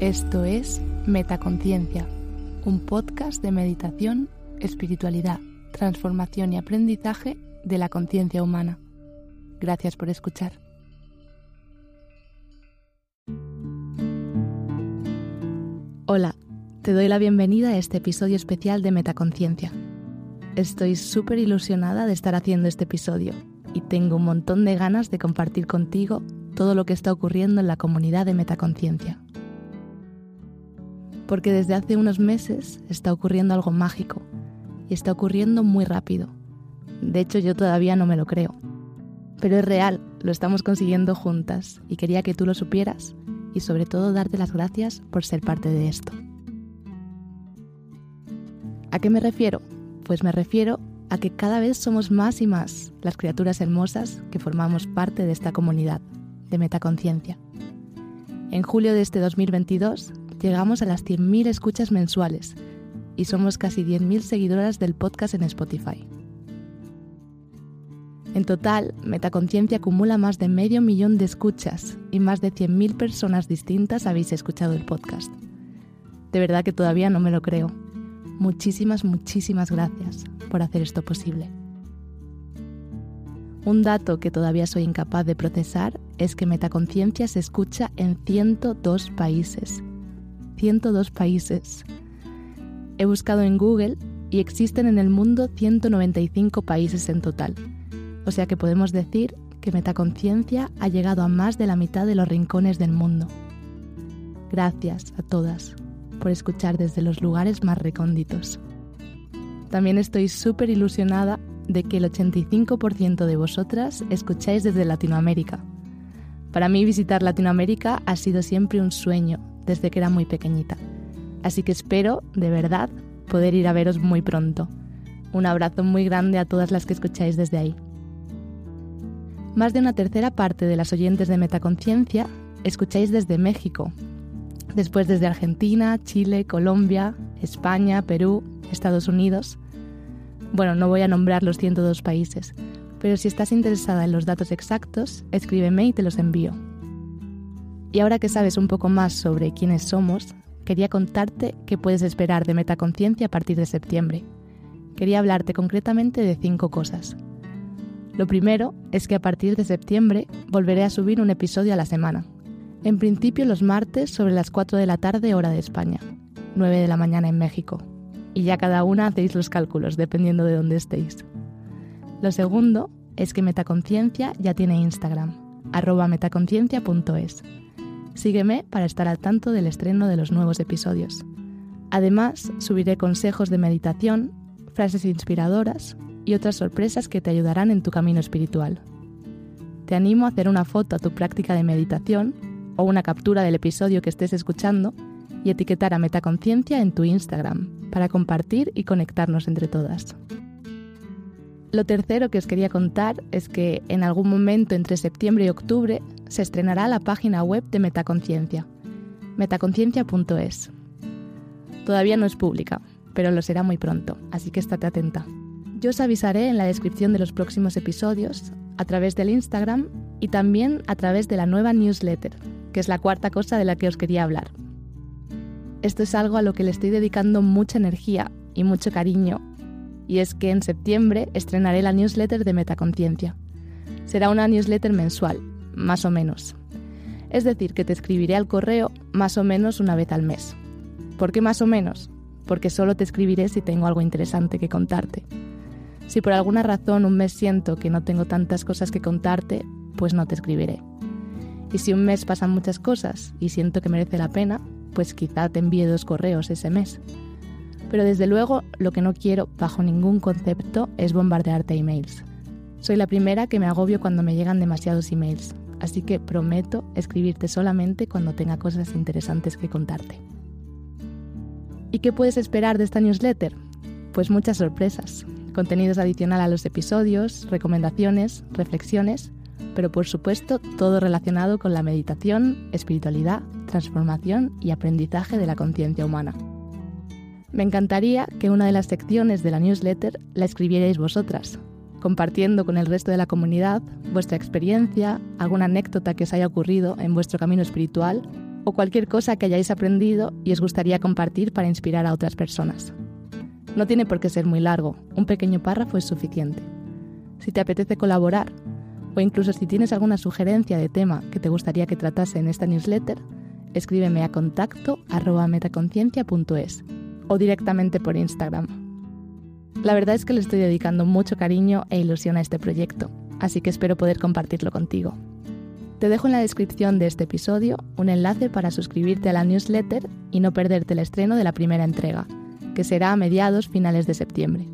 Esto es Metaconciencia, un podcast de meditación, espiritualidad, transformación y aprendizaje de la conciencia humana. Gracias por escuchar. Hola, te doy la bienvenida a este episodio especial de Metaconciencia. Estoy súper ilusionada de estar haciendo este episodio y tengo un montón de ganas de compartir contigo todo lo que está ocurriendo en la comunidad de Metaconciencia. Porque desde hace unos meses está ocurriendo algo mágico y está ocurriendo muy rápido. De hecho, yo todavía no me lo creo. Pero es real, lo estamos consiguiendo juntas y quería que tú lo supieras y sobre todo darte las gracias por ser parte de esto. ¿A qué me refiero? Pues me refiero a que cada vez somos más y más las criaturas hermosas que formamos parte de esta comunidad de metaconciencia. En julio de este 2022 llegamos a las 100.000 escuchas mensuales y somos casi 10.000 seguidoras del podcast en Spotify. En total, Metaconciencia acumula más de medio millón de escuchas y más de 100.000 personas distintas habéis escuchado el podcast. De verdad que todavía no me lo creo. Muchísimas, muchísimas gracias por hacer esto posible. Un dato que todavía soy incapaz de procesar es que Metaconciencia se escucha en 102 países. 102 países. He buscado en Google y existen en el mundo 195 países en total. O sea que podemos decir que Metaconciencia ha llegado a más de la mitad de los rincones del mundo. Gracias a todas por escuchar desde los lugares más recónditos. También estoy súper ilusionada de que el 85% de vosotras escucháis desde Latinoamérica. Para mí visitar Latinoamérica ha sido siempre un sueño desde que era muy pequeñita. Así que espero, de verdad, poder ir a veros muy pronto. Un abrazo muy grande a todas las que escucháis desde ahí. Más de una tercera parte de las oyentes de Metaconciencia escucháis desde México, después desde Argentina, Chile, Colombia, España, Perú, Estados Unidos. Bueno, no voy a nombrar los 102 países, pero si estás interesada en los datos exactos, escríbeme y te los envío. Y ahora que sabes un poco más sobre quiénes somos, quería contarte qué puedes esperar de Metaconciencia a partir de septiembre. Quería hablarte concretamente de cinco cosas. Lo primero es que a partir de septiembre volveré a subir un episodio a la semana. En principio los martes sobre las 4 de la tarde hora de España, 9 de la mañana en México y ya cada una hacéis los cálculos dependiendo de dónde estéis. Lo segundo es que Metaconciencia ya tiene Instagram, arroba metaconciencia.es. Sígueme para estar al tanto del estreno de los nuevos episodios. Además, subiré consejos de meditación, frases inspiradoras y otras sorpresas que te ayudarán en tu camino espiritual. Te animo a hacer una foto a tu práctica de meditación o una captura del episodio que estés escuchando y etiquetar a Metaconciencia en tu Instagram para compartir y conectarnos entre todas. Lo tercero que os quería contar es que en algún momento entre septiembre y octubre se estrenará la página web de Metaconciencia, metaconciencia.es. Todavía no es pública, pero lo será muy pronto, así que estate atenta. Yo os avisaré en la descripción de los próximos episodios, a través del Instagram y también a través de la nueva newsletter, que es la cuarta cosa de la que os quería hablar, esto es algo a lo que le estoy dedicando mucha energía y mucho cariño, y es que en septiembre estrenaré la newsletter de Metaconciencia. Será una newsletter mensual, más o menos. Es decir, que te escribiré al correo más o menos una vez al mes. ¿Por qué más o menos? Porque solo te escribiré si tengo algo interesante que contarte. Si por alguna razón un mes siento que no tengo tantas cosas que contarte, pues no te escribiré. Y si un mes pasan muchas cosas y siento que merece la pena, pues quizá te envíe dos correos ese mes. Pero desde luego lo que no quiero bajo ningún concepto es bombardearte emails. Soy la primera que me agobio cuando me llegan demasiados emails, así que prometo escribirte solamente cuando tenga cosas interesantes que contarte. ¿Y qué puedes esperar de esta newsletter? Pues muchas sorpresas, contenidos adicional a los episodios, recomendaciones, reflexiones pero por supuesto todo relacionado con la meditación, espiritualidad, transformación y aprendizaje de la conciencia humana. Me encantaría que una de las secciones de la newsletter la escribierais vosotras, compartiendo con el resto de la comunidad vuestra experiencia, alguna anécdota que os haya ocurrido en vuestro camino espiritual o cualquier cosa que hayáis aprendido y os gustaría compartir para inspirar a otras personas. No tiene por qué ser muy largo, un pequeño párrafo es suficiente. Si te apetece colaborar, o incluso si tienes alguna sugerencia de tema que te gustaría que tratase en esta newsletter, escríbeme a contacto metaconciencia.es o directamente por Instagram. La verdad es que le estoy dedicando mucho cariño e ilusión a este proyecto, así que espero poder compartirlo contigo. Te dejo en la descripción de este episodio un enlace para suscribirte a la newsletter y no perderte el estreno de la primera entrega, que será a mediados finales de septiembre.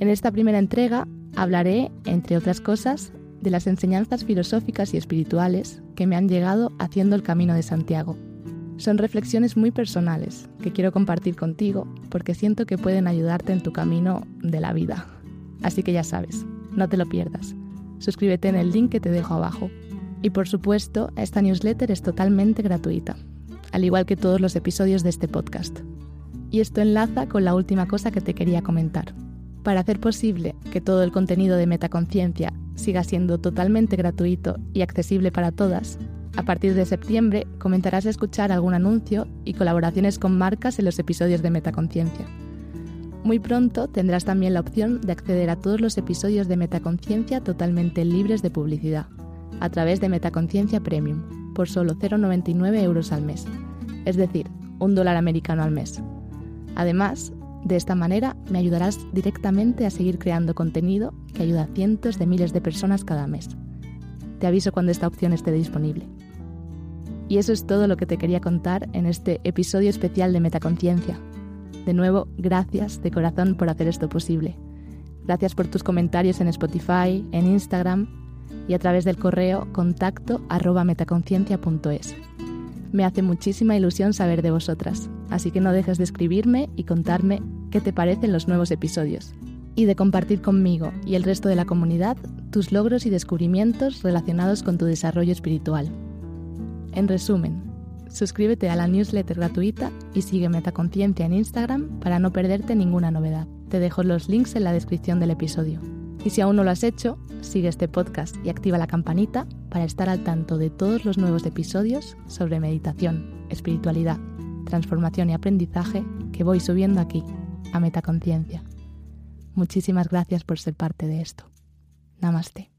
En esta primera entrega hablaré, entre otras cosas, de las enseñanzas filosóficas y espirituales que me han llegado haciendo el Camino de Santiago. Son reflexiones muy personales que quiero compartir contigo porque siento que pueden ayudarte en tu camino de la vida. Así que ya sabes, no te lo pierdas. Suscríbete en el link que te dejo abajo y por supuesto, esta newsletter es totalmente gratuita, al igual que todos los episodios de este podcast. Y esto enlaza con la última cosa que te quería comentar. Para hacer posible que todo el contenido de Metaconciencia siga siendo totalmente gratuito y accesible para todas, a partir de septiembre comenzarás a escuchar algún anuncio y colaboraciones con marcas en los episodios de Metaconciencia. Muy pronto tendrás también la opción de acceder a todos los episodios de Metaconciencia totalmente libres de publicidad a través de Metaconciencia Premium por solo 0,99 euros al mes, es decir, un dólar americano al mes. Además, de esta manera me ayudarás directamente a seguir creando contenido que ayuda a cientos de miles de personas cada mes. Te aviso cuando esta opción esté disponible. Y eso es todo lo que te quería contar en este episodio especial de Metaconciencia. De nuevo, gracias de corazón por hacer esto posible. Gracias por tus comentarios en Spotify, en Instagram y a través del correo contacto arroba metaconciencia.es. Me hace muchísima ilusión saber de vosotras, así que no dejes de escribirme y contarme qué te parecen los nuevos episodios y de compartir conmigo y el resto de la comunidad tus logros y descubrimientos relacionados con tu desarrollo espiritual. En resumen, suscríbete a la newsletter gratuita y sigue Metaconciencia en Instagram para no perderte ninguna novedad. Te dejo los links en la descripción del episodio. Y si aún no lo has hecho, sigue este podcast y activa la campanita para estar al tanto de todos los nuevos episodios sobre meditación, espiritualidad, transformación y aprendizaje que voy subiendo aquí, a Metaconciencia. Muchísimas gracias por ser parte de esto. Namaste.